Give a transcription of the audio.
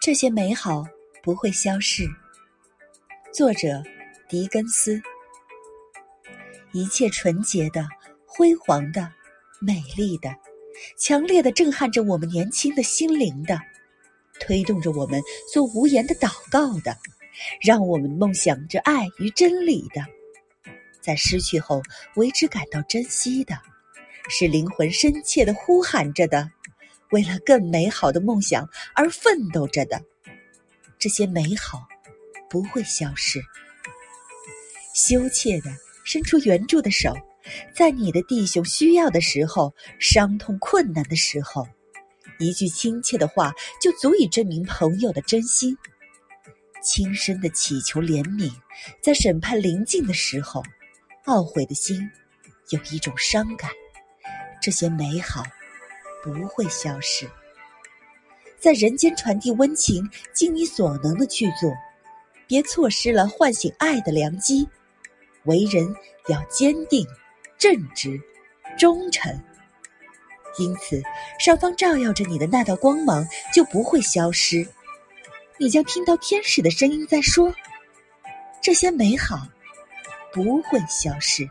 这些美好不会消逝。作者：狄更斯。一切纯洁的、辉煌的、美丽的、强烈的震撼着我们年轻的心灵的，推动着我们做无言的祷告的，让我们梦想着爱与真理的，在失去后为之感到珍惜的，是灵魂深切的呼喊着的。为了更美好的梦想而奋斗着的，这些美好不会消失。羞怯的伸出援助的手，在你的弟兄需要的时候、伤痛困难的时候，一句亲切的话就足以证明朋友的真心。轻声的祈求怜悯，在审判临近的时候，懊悔的心有一种伤感。这些美好。不会消失，在人间传递温情，尽你所能的去做，别错失了唤醒爱的良机。为人要坚定、正直、忠诚，因此上方照耀着你的那道光芒就不会消失。你将听到天使的声音在说：“这些美好不会消失。”